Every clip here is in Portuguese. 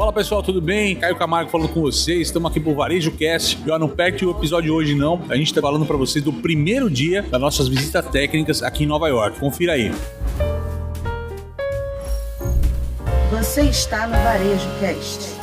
Fala pessoal, tudo bem? Caio Camargo falando com vocês. Estamos aqui pro Varejo Cast. E ó, não perde o episódio hoje não. A gente está falando para vocês do primeiro dia das nossas visitas técnicas aqui em Nova York. Confira aí. Você está no Varejo Cast.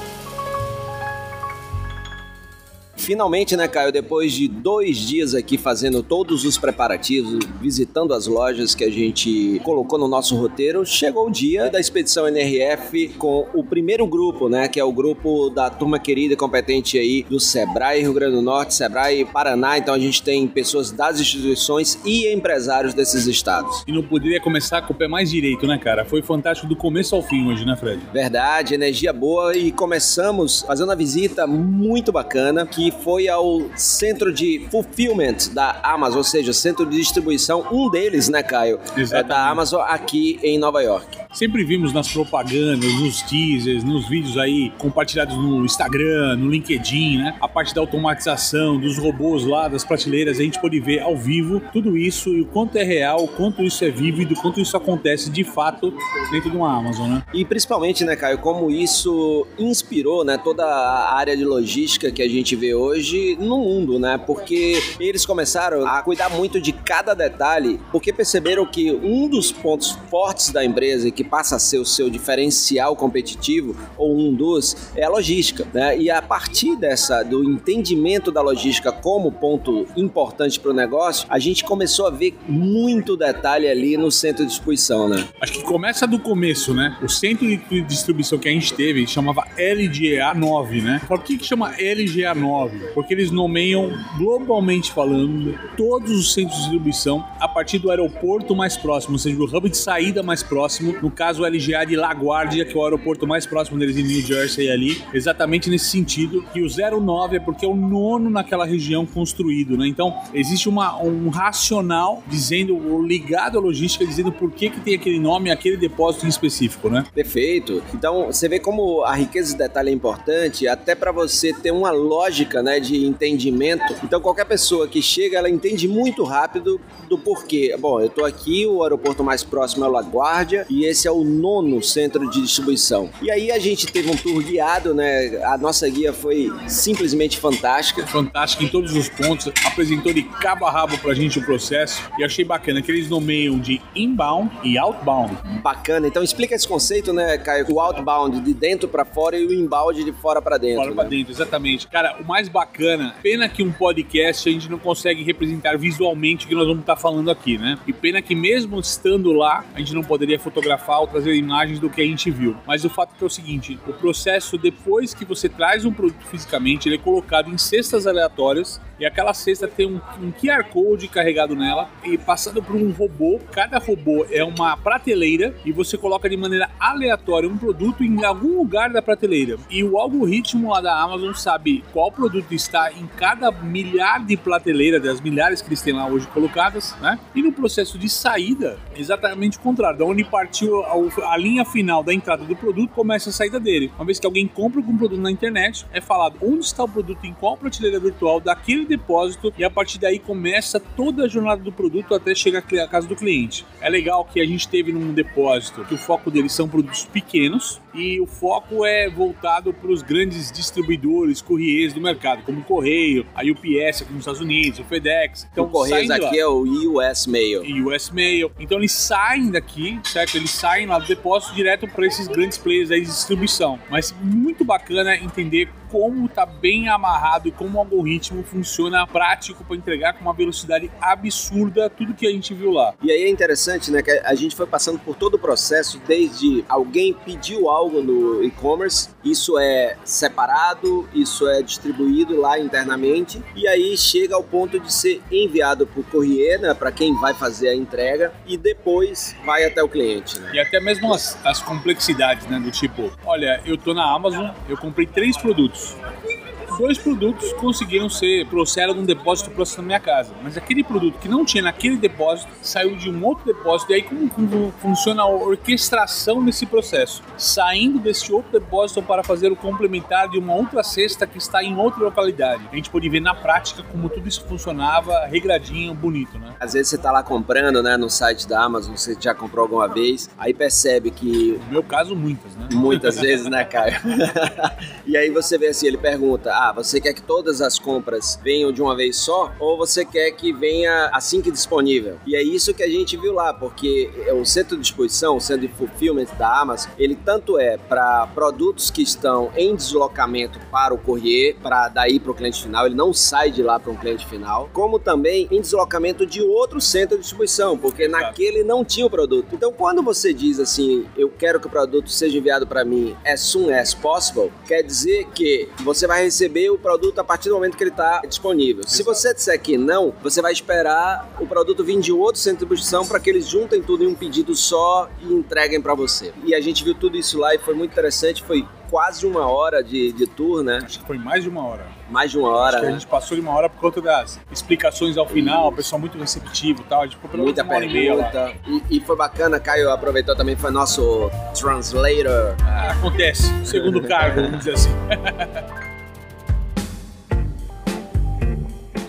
Finalmente, né, Caio? Depois de dois dias aqui fazendo todos os preparativos, visitando as lojas que a gente colocou no nosso roteiro, chegou o dia da expedição NRF com o primeiro grupo, né? Que é o grupo da turma querida e competente aí do Sebrae Rio Grande do Norte, Sebrae Paraná. Então a gente tem pessoas das instituições e empresários desses estados. E não poderia começar com o pé mais direito, né, cara? Foi fantástico do começo ao fim hoje, né, Fred? Verdade, energia boa e começamos fazendo uma visita muito bacana que foi ao centro de fulfillment da Amazon, ou seja, centro de distribuição, um deles, né, Caio? É da Amazon aqui em Nova York. Sempre vimos nas propagandas, nos teasers, nos vídeos aí compartilhados no Instagram, no LinkedIn, né? A parte da automatização, dos robôs lá, das prateleiras, a gente pode ver ao vivo tudo isso e o quanto é real, o quanto isso é vívido, o quanto isso acontece de fato dentro de uma Amazon, né? E principalmente, né, Caio, como isso inspirou, né, toda a área de logística que a gente vê hoje no mundo, né? Porque eles começaram a cuidar muito de cada detalhe, porque perceberam que um dos pontos fortes da empresa que passa a ser o seu diferencial competitivo, ou um dos, é a logística. Né? E a partir dessa, do entendimento da logística como ponto importante para o negócio, a gente começou a ver muito detalhe ali no centro de distribuição. Né? Acho que começa do começo, né? O centro de distribuição que a gente teve chamava LGA 9, né? Por que, que chama LGA 9? Porque eles nomeiam, globalmente falando, todos os centros de distribuição a partir do aeroporto mais próximo, ou seja, o hub de saída mais próximo, no caso o LGA de LaGuardia, que é o aeroporto mais próximo deles em New Jersey ali, exatamente nesse sentido, que o 09 é porque é o nono naquela região construído, né? Então, existe uma, um racional dizendo, ligado à logística, dizendo por que, que tem aquele nome, aquele depósito em específico, né? Perfeito. Então, você vê como a riqueza de detalhe é importante, até para você ter uma lógica, né, de entendimento. Então, qualquer pessoa que chega, ela entende muito rápido do porquê. Bom, eu tô aqui, o aeroporto mais próximo é o LaGuardia, e esse é o nono centro de distribuição. E aí a gente teve um tour guiado, né? A nossa guia foi simplesmente fantástica. Fantástica em todos os pontos, apresentou de cabo a rabo pra gente o processo e achei bacana que eles nomeiam de inbound e outbound. Bacana. Então explica esse conceito, né, Caio? O outbound de dentro para fora e o inbound de fora para dentro. Fora né? pra dentro, exatamente. Cara, o mais bacana, pena que um podcast a gente não consegue representar visualmente o que nós vamos estar falando aqui, né? E pena que mesmo estando lá, a gente não poderia fotografar ou trazer imagens do que a gente viu. Mas o fato é, é o seguinte: o processo, depois que você traz um produto fisicamente, ele é colocado em cestas aleatórias e aquela cesta tem um, um QR Code carregado nela e passando por um robô. Cada robô é uma prateleira e você coloca de maneira aleatória um produto em algum lugar da prateleira. E o algoritmo lá da Amazon sabe qual produto está em cada milhar de prateleira, das milhares que eles têm lá hoje colocadas, né? E no processo de saída, exatamente o contrário, da onde partiu a, linha final da entrada do produto, começa a saída dele. Uma vez que alguém compra algum produto na internet, é falado onde está o produto, em qual prateleira virtual daquele depósito, e a partir daí começa toda a jornada do produto até chegar à casa do cliente. É legal que a gente teve num depósito que o foco deles são produtos pequenos e o foco é voltado para os grandes distribuidores, courriers do mercado, como o Correio, a UPS aqui nos Estados Unidos, o FedEx. Então, o Correios aqui lá- é o US Mail. US Mail. Então eles saem daqui, certo? Eles saem lá do depósito direto para esses grandes players aí de distribuição. Mas muito bacana entender como tá bem amarrado e como o algoritmo funciona prático para entregar com uma velocidade absurda tudo que a gente viu lá. E aí é interessante, né, que a gente foi passando por todo o processo, desde alguém pediu algo no e-commerce, isso é separado, isso é distribuído lá internamente, e aí chega ao ponto de ser enviado por courier, né, para quem vai fazer a entrega, e depois vai até o cliente, né? E até mesmo as, as complexidades, né? Do tipo, olha, eu tô na Amazon, eu comprei três produtos todos dois produtos conseguiram ser, trouxeram de um depósito próximo da minha casa. Mas aquele produto que não tinha naquele depósito saiu de um outro depósito. E aí, como, como funciona a orquestração desse processo? Saindo desse outro depósito para fazer o complementar de uma outra cesta que está em outra localidade. A gente pôde ver na prática como tudo isso funcionava, regradinho, bonito, né? Às vezes você tá lá comprando, né, no site da Amazon, você já comprou alguma vez, aí percebe que. No meu caso, muitas, né? Muitas vezes, né, Caio? e aí você vê assim, ele pergunta: ah, você quer que todas as compras venham de uma vez só? Ou você quer que venha assim que disponível? E é isso que a gente viu lá, porque o centro de distribuição, o centro de fulfillment da Amazon, ele tanto é para produtos que estão em deslocamento para o courier, para daí para o cliente final, ele não sai de lá para um cliente final, como também em deslocamento de outro centro de distribuição, porque naquele não tinha o produto. Então, quando você diz assim, eu quero que o produto seja enviado para mim as soon as possible, quer dizer que você vai receber o produto a partir do momento que ele está disponível. Exato. Se você disser que não, você vai esperar o produto vir de outro centro de distribuição para que eles juntem tudo em um pedido só e entreguem para você. E a gente viu tudo isso lá e foi muito interessante, foi quase uma hora de, de tour, né? Acho que foi mais de uma hora. Mais de uma hora. Acho que a gente passou de uma hora por conta das explicações ao final, o pessoal muito receptivo e tal. A gente ficou Muita uma pergunta. E, e, foi bacana, Caio aproveitou também, foi nosso translator. Ah, acontece, segundo cargo, vamos dizer assim.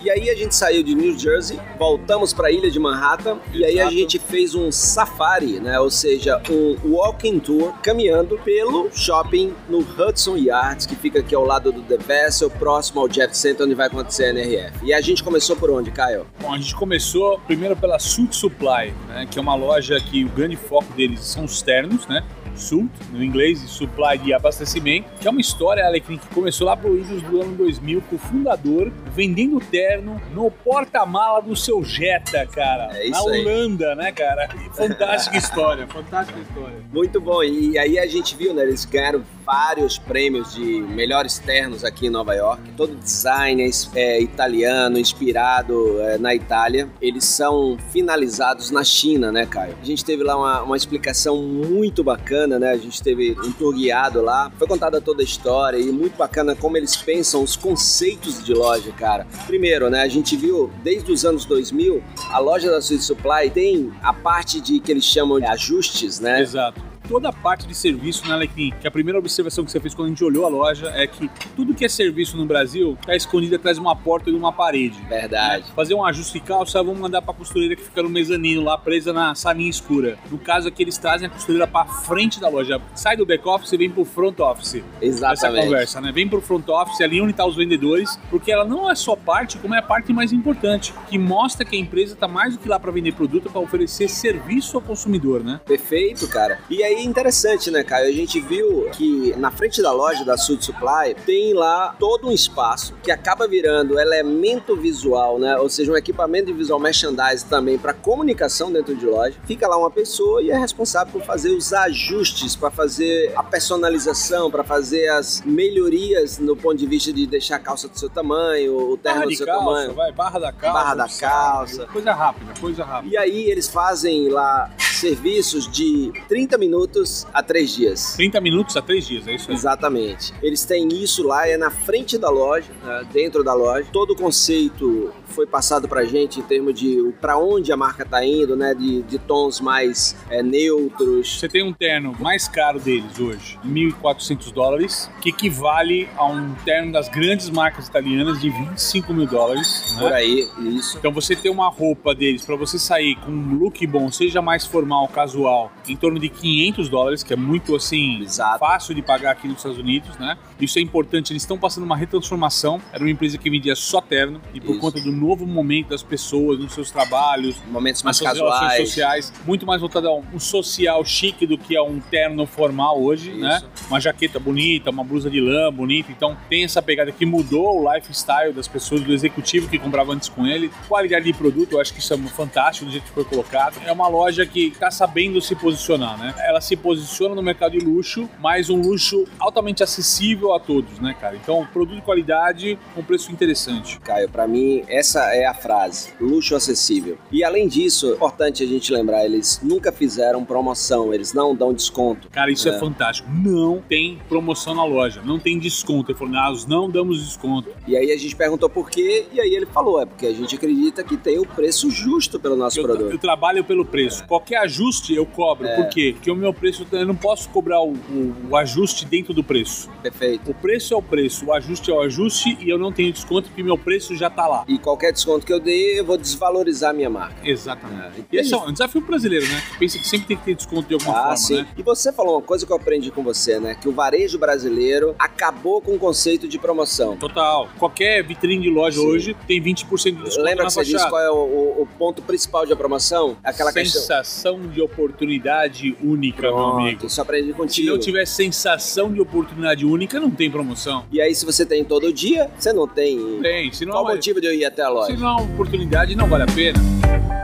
E aí a gente saiu de New Jersey, voltamos para a ilha de Manhattan Exato. e aí a gente fez um safari, né? Ou seja, um walking tour caminhando pelo shopping no Hudson Yards, que fica aqui ao lado do The Vessel, próximo ao Jeff Center, onde vai acontecer a NRF. E a gente começou por onde, Caio? Bom, a gente começou primeiro pela Suit Supply, né? Que é uma loja que o grande foco deles são os ternos, né? Sult, no inglês, supply de abastecimento, que é uma história, Alecrim, que começou lá pro idos do ano 2000 com o fundador vendendo terno no porta-mala do seu Jetta, cara. É isso na Holanda, aí. né, cara? Fantástica história, fantástica história. Muito bom. E aí a gente viu, né, eles ganharam vários prêmios de melhores ternos aqui em Nova York. Todo design é italiano, inspirado é, na Itália. Eles são finalizados na China, né, Caio? A gente teve lá uma, uma explicação muito bacana, né? A gente teve um tour guiado lá. Foi contada toda a história e muito bacana como eles pensam os conceitos de loja, cara. Primeiro, né, a gente viu desde os anos 2000, a loja da Sweet Supply tem a parte de que eles chamam de ajustes, né? Exato toda a parte de serviço, né, Alecrim? Que a primeira observação que você fez quando a gente olhou a loja é que tudo que é serviço no Brasil está escondido atrás de uma porta e de uma parede. Verdade. Né? Fazer um ajuste de calça, vamos mandar para a costureira que fica no mezanino lá, presa na salinha escura. No caso aqui, eles trazem a costureira para frente da loja. Sai do back office e vem pro front office. Exatamente. Essa conversa, né? Vem pro front office, ali onde tá os vendedores, porque ela não é só parte, como é a parte mais importante, que mostra que a empresa tá mais do que lá para vender produto, para oferecer serviço ao consumidor, né? Perfeito, cara. E aí interessante, né, Caio? A gente viu que na frente da loja da Sud Supply tem lá todo um espaço que acaba virando elemento visual, né? Ou seja, um equipamento de visual merchandising também para comunicação dentro de loja. Fica lá uma pessoa e é responsável por fazer os ajustes, para fazer a personalização, para fazer as melhorias no ponto de vista de deixar a calça do seu tamanho, o terno do seu calça, tamanho. Vai, barra da calça. Barra da calça. Coisa rápida, coisa rápida. E aí eles fazem lá serviços de 30 minutos a 3 dias. 30 minutos a 3 dias, é isso aí? Exatamente. Eles têm isso lá, é na frente da loja, né, dentro da loja. Todo o conceito foi passado pra gente em termos de para onde a marca tá indo, né? De, de tons mais é, neutros. Você tem um terno mais caro deles hoje, 1.400 dólares, que equivale a um terno das grandes marcas italianas de 25 mil dólares. Né? Por aí, isso. Então você tem uma roupa deles para você sair com um look bom, seja mais formal, casual, em torno de 500 dólares, que é muito assim Exato. fácil de pagar aqui nos Estados Unidos, né? Isso é importante. Eles estão passando uma retransformação. Era uma empresa que vendia só terno e por isso. conta do novo momento das pessoas nos seus trabalhos, momentos mais casuais, sociais, muito mais voltado a um social chique do que a um terno formal hoje, isso. né? Uma jaqueta bonita, uma blusa de lã bonita. Então tem essa pegada que mudou o lifestyle das pessoas, do executivo que comprava antes com ele. Qualidade de produto, eu acho que isso é fantástico do jeito que foi colocado. É uma loja que está sabendo se posicionar, né? Ela se posiciona no mercado de luxo, mas um luxo altamente acessível a todos, né, cara? Então, produto de qualidade com preço interessante. Caio, para mim essa é a frase, luxo acessível. E além disso, é importante a gente lembrar, eles nunca fizeram promoção, eles não dão desconto. Cara, isso é, é fantástico. Não tem promoção na loja, não tem desconto. Ele falou, nós não damos desconto. E aí a gente perguntou por quê, e aí ele falou, é porque a gente acredita que tem o preço justo pelo nosso Eu, produto. eu trabalho pelo preço. Qualquer ajuste eu cobro. É. Por quê? Porque o meu preço, eu não posso cobrar o, o- o ajuste dentro do preço. Perfeito. O preço é o preço, o ajuste é o ajuste e eu não tenho desconto porque meu preço já tá lá. E qualquer desconto que eu dei, eu vou desvalorizar a minha marca. Exatamente. É, E esse é um desafio brasileiro, né? Que pensa que sempre tem que ter desconto de alguma Ah, forma, sim. né? E você falou uma coisa que eu aprendi com você, né? Que o varejo brasileiro acabou com o conceito de promoção. Total. Qualquer vitrine de loja Sim. hoje tem 20% de desconto Lembra que você disse qual é o, o- o ponto principal de promoção? Aquela questão. Sensação de oportunidade única, meu amigo. Pronto, isso eu aprendi Se contigo. não tiver sensação de oportunidade única, não tem promoção. E aí, se você tem todo dia, você não tem. Tem. Se não, Qual é- motivo de eu ir até a loja? se não é oportunidade, não vale a pena.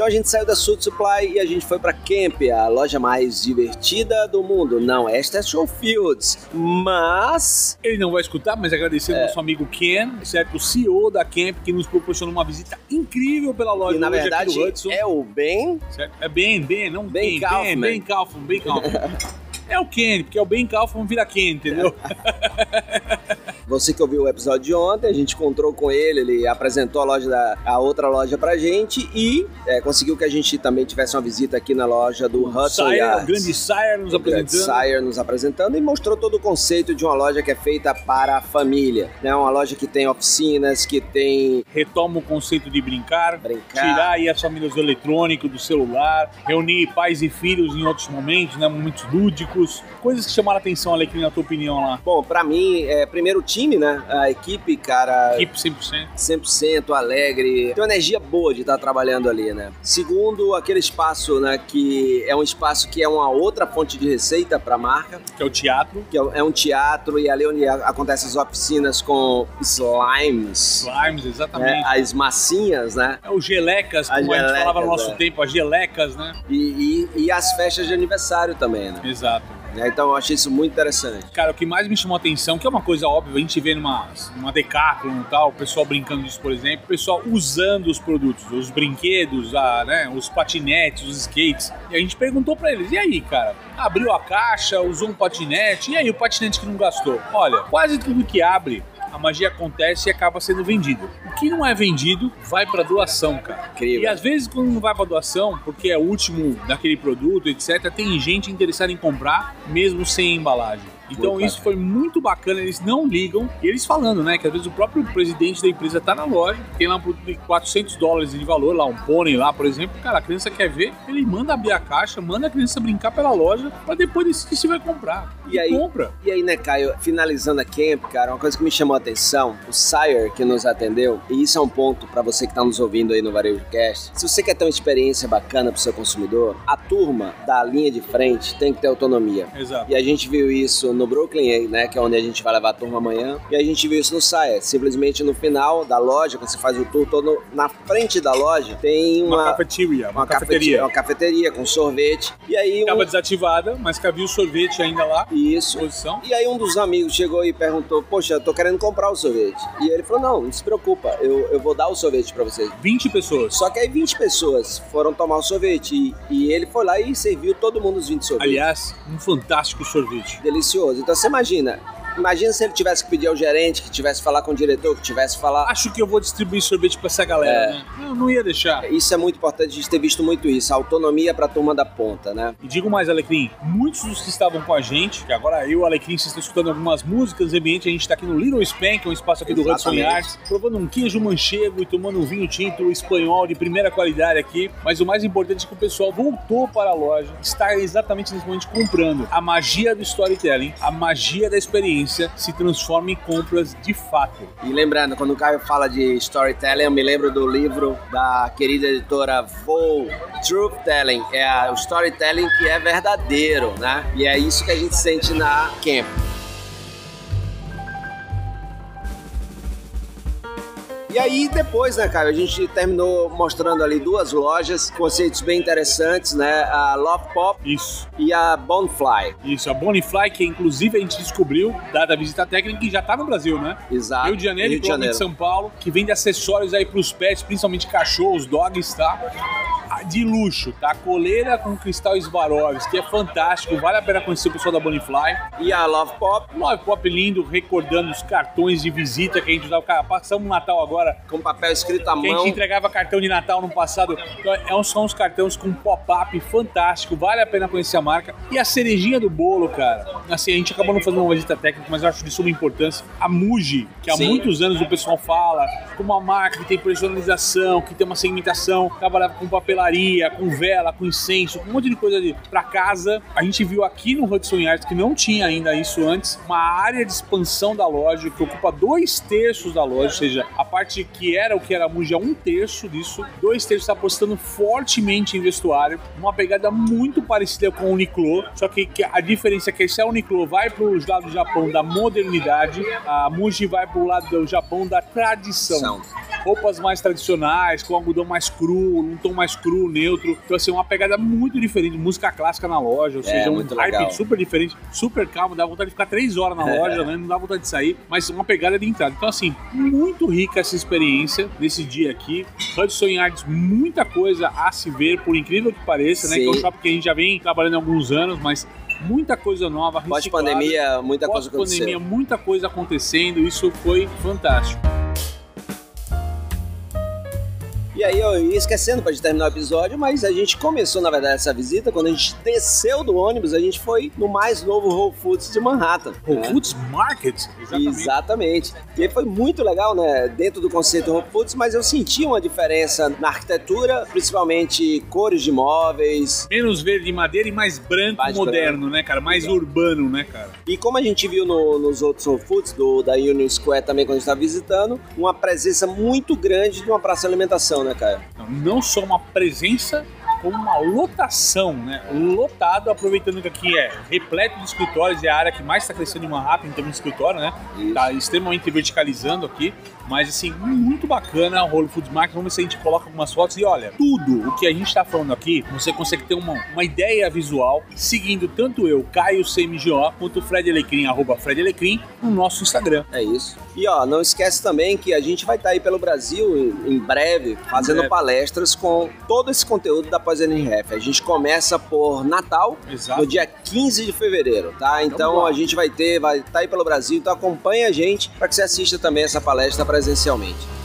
Então a gente saiu da Suit Supply e a gente foi pra Camp, a loja mais divertida do mundo. Não, esta é Show Fields, mas Ele não vai escutar, mas agradecendo É. ao nosso amigo Ken, certo? O CEO da Camp, que nos proporcionou uma visita incrível pela loja e na verdade é o Ben. Certo? É Ben, Ben, não Ben Ben, Kaufman. Ben, Ben Kaufman, Ben Kaufman. é o Ken, porque é o Ben Kaufman vira Ken, entendeu? Você que ouviu o episódio de ontem, a gente encontrou com ele, ele apresentou a loja da a outra loja pra gente e é, conseguiu que a gente também tivesse uma visita aqui na loja do Hudson Sire, o Yards. grande Sire nos O grande apresentando. Sire nos apresentando e mostrou todo o conceito de uma loja que é feita para a família. Né? Uma loja que tem oficinas, que tem Retoma o conceito de brincar, brincar. tirar aí as famílias do eletrônico, do celular, reunir pais e filhos em outros momentos, né? Momentos lúdicos. Coisas que chamaram a atenção, Alecrim, na tua opinião lá. Bom, pra mim, é, primeiro o time, né? A equipe, cara, Equipe 100%. 100% alegre, tem uma energia boa de estar trabalhando ali, né? Segundo, aquele espaço, né, que é um espaço que é uma outra fonte de receita para a marca, Que é o teatro. que é um teatro e ali onde a- acontecem as oficinas com slimes, Slimes, né, exatamente. as massinhas, né? É o gelecas, As como a gente gelecas, falava no nosso é. tempo, as gelecas, né? E, e- e as festas de aniversário também, né? Exato. Então eu achei isso muito interessante. Cara, o que mais me chamou a atenção, que é uma coisa óbvia, a gente vê numa, numa Decathlon e tal, o pessoal brincando disso, por exemplo, o pessoal usando os produtos, os brinquedos, a, né, os patinetes, os skates. E a gente perguntou pra eles, e aí, cara? Abriu a caixa, usou um patinete, e aí o patinete que não gastou? Olha, quase tudo que abre, a magia acontece e acaba sendo vendido. O que não é vendido vai pra doação, cara. Incrível. E às vezes quando não vai pra doação, porque é o último daquele produto, etc, tem gente interessada em comprar mesmo sem embalagem. Então Muito isso foi muito bacana, eles não ligam. E eles falando, né, que às vezes o próprio presidente da empresa tá na loja, tem lá um produto de 400 dólares de valor, lá um pônei lá, por exemplo, cara, a criança quer ver, ele manda abrir a caixa, manda a criança brincar pela loja, pra depois decidir se vai comprar. E aí? compra. E aí, né, Caio, finalizando a camp, cara, uma coisa que me chamou a atenção, o Sire que nos atendeu, e isso é um ponto pra você que tá nos ouvindo aí no Varejo Cast. Se você quer ter uma experiência bacana pro seu consumidor, a turma da linha de frente tem que ter autonomia. Exato. E a gente viu isso no Brooklyn, né, que é onde a gente vai levar a turma amanhã. E a gente viu isso no Sire. Simplesmente no final da loja, quando você faz o tour todo, na frente da loja, tem Uma, uma, cafeteria, uma, uma cafeteria. Uma cafeteria com sorvete. E aí um... desativada, mas havia o sorvete ainda lá, Isso. disposição. E aí um dos amigos chegou e perguntou, poxa, eu tô querendo comprar o sorvete. E ele falou, não, não se preocupa, eu, eu vou dar o sorvete pra vocês. 20 pessoas. Só que aí 20 pessoas foram tomar o sorvete e, e ele foi lá e serviu todo mundo os 20 sorvetes. Aliás, um fantástico sorvete. Delicioso. Então você imagina, imagina se ele tivesse que pedir ao gerente, que tivesse que falar com o diretor, que tivesse que falar... Acho que eu vou distribuir sorvete pra essa galera, É. né? Eu não ia deixar. Isso é muito importante, a gente ter visto muito isso, a autonomia pra turma da ponta, né? E digo mais, Alecrim, muitos dos que estavam com a gente, que agora eu Alecrim, vocês estão escutando algumas músicas ambiente, a gente está aqui no Little Span, que é um espaço aqui do Hudson Exatamente. Yards, provando um queijo manchego e tomando um vinho tinto espanhol de primeira qualidade aqui. Mas o mais importante é que o pessoal voltou para a loja, está exatamente nesse momento comprando. A magia do storytelling, a magia da experiência se transforma em compras de fato. E lembrando, quando o Caio fala de storytelling, eu me lembro do livro da querida editora Vou, Truth Telling, é o storytelling que é verdadeiro, né? E é isso que a gente sente na Camp. E aí depois, né, Caio, a gente terminou mostrando ali duas lojas, conceitos bem interessantes, né? A Love Pop Isso. e a Bonefly. Isso, a Bonifly, que inclusive a gente descobriu, dada a visita técnica, que já tá no Brasil, né? Exato. Rio de Janeiro Rio e de. São Paulo, que vende acessórios aí pros pets, principalmente cachorros, dogs, tá? De luxo, tá? Coleira com cristal Swarovski, que é fantástico, vale a pena conhecer o pessoal da Bonifly. E a Love Pop. Love Pop lindo, recordando os cartões de visita que a gente usava. Cara, passamos o Natal agora. Com papel escrito à Que a mão. gente entregava cartão de Natal no passado. Então, é um- são uns cartões com pop-up fantástico, vale a pena conhecer a marca. E a cerejinha do bolo, cara. Assim, a gente acabou não fazendo uma visita técnica, mas eu acho de suma importância. A Muji, que há Sim. muitos anos o pessoal fala, como uma marca que tem personalização, que tem uma segmentação, trabalhava com papelaria, com vela, com incenso, com um monte de coisa ali pra casa. A gente viu aqui no Hudson Yards, que não tinha ainda isso antes, uma área de expansão da loja que ocupa dois terços da loja, ou seja, a parte que era o que era a Muji é um terço disso, dois terços está apostando fortemente em vestuário, uma pegada muito parecida com o Uniqlo, só que, a diferença é que se a Uniqlo vai pro lado do Japão da modernidade, a Muji vai pro lado do Japão da tradição São. Roupas mais tradicionais, com algodão mais cru, um tom mais cru, neutro. Então, assim, uma pegada muito diferente, música clássica na loja, ou É, seja, um hype super diferente, super calmo, dá vontade de ficar três horas na loja, né? Não dá vontade de sair, mas uma pegada de entrada. Então, assim, muito rica essa experiência nesse dia aqui. Hudson Yards, muita coisa a se ver, por incrível que pareça, né? Sim. Que é um shopping que a gente já vem trabalhando há alguns anos, mas muita coisa nova. Pós-pandemia, muita coisa Pós-pandemia, aconteceu. muita coisa acontecendo, isso foi fantástico. E aí, eu ia esquecendo pra gente terminar o episódio, mas a gente começou, na verdade, essa visita. Quando a gente desceu do ônibus, a gente foi no mais novo Whole Foods de Manhattan. Whole né? Foods Market, exatamente. Exatamente. E aí foi muito legal, né? Dentro do conceito Whole Foods, mas eu senti uma diferença na arquitetura, principalmente cores de móveis. Menos verde e madeira e mais branco Mais moderno, né, cara? Mais urbano, né, cara? E como a gente viu no- nos outros Whole Foods, do, da Union Square também, quando a gente estava visitando, uma presença muito grande de uma praça de alimentação, né, Caio? Então, não só uma presença, como uma lotação, né? Lotado, aproveitando que aqui é repleto de escritórios, é a área que mais está crescendo em Manhattan em termos de escritório, né? Isso. Tá extremamente verticalizando aqui, mas assim, muito bacana o Whole Foods Market. Vamos ver se a gente coloca algumas fotos e olha, tudo o que a gente está falando aqui, você consegue ter uma, uma ideia visual seguindo tanto eu, Caio CMGO, quanto o Fred Alecrim, arroba Fred Alecrim, no nosso Instagram. É isso. E ó, não esquece também que a gente vai estar aí pelo Brasil em, em breve, fazendo breve. palestras com todo esse conteúdo da pós-NRF. A gente começa por Natal, Exato. no dia 15 de fevereiro, tá? Então lá. a gente vai ter, vai estar aí pelo Brasil, então acompanha a gente para que você assista também essa palestra presencialmente.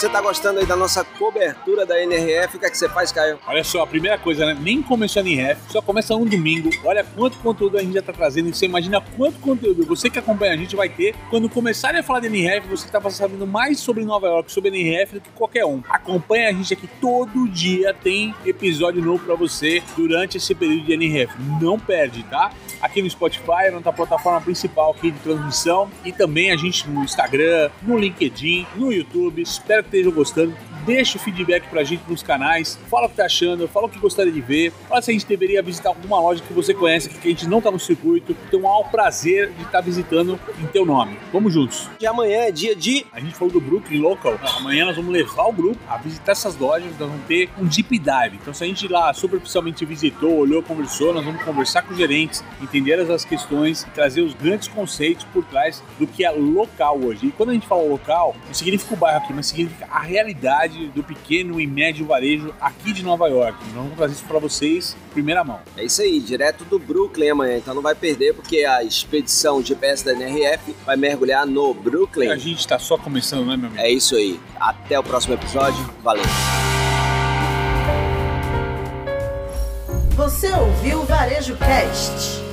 Você tá gostando aí da nossa cobertura da NRF, o que é que você faz, Caio? Olha só, a primeira coisa, né? Nem começou a NRF, só começa um domingo. Olha quanto conteúdo a gente já tá trazendo. Você imagina quanto conteúdo você que acompanha a gente vai ter. Quando começarem a falar de NRF, você tá sabendo mais sobre Nova York, sobre NRF do que qualquer um. Acompanha a gente aqui todo dia, tem episódio novo pra você durante esse período de NRF. Não perde, tá? Aqui no Spotify, na nossa plataforma principal aqui de transmissão. E também a gente no Instagram, no LinkedIn, no YouTube. Espero que estejam gostando. Deixa o feedback pra gente nos canais. Fala o que tá achando, fala o que gostaria de ver. Fala se a gente deveria visitar alguma loja que você conhece, que a gente não tá no circuito. Então, há o prazer de estar visitando em teu nome. Vamos juntos. De amanhã é dia de A gente falou do Brooklyn Local. Amanhã nós vamos levar o grupo a visitar essas lojas. Nós vamos ter um deep dive. Então, se a gente lá superficialmente visitou, olhou, conversou, nós vamos conversar com os gerentes, entender as questões, trazer os grandes conceitos por trás do que é local hoje. E quando a gente fala local, não significa o bairro aqui, mas significa a realidade do pequeno e médio varejo aqui de Nova York. Nós vamos trazer isso para vocês em primeira mão. É isso aí, direto do Brooklyn amanhã, então não vai perder porque a expedição GPS da NRF vai mergulhar no A Brooklyn. gente tá só começando, né, meu amigo? É isso aí. Até o próximo episódio. Valeu. Você ouviu o Varejo Cast.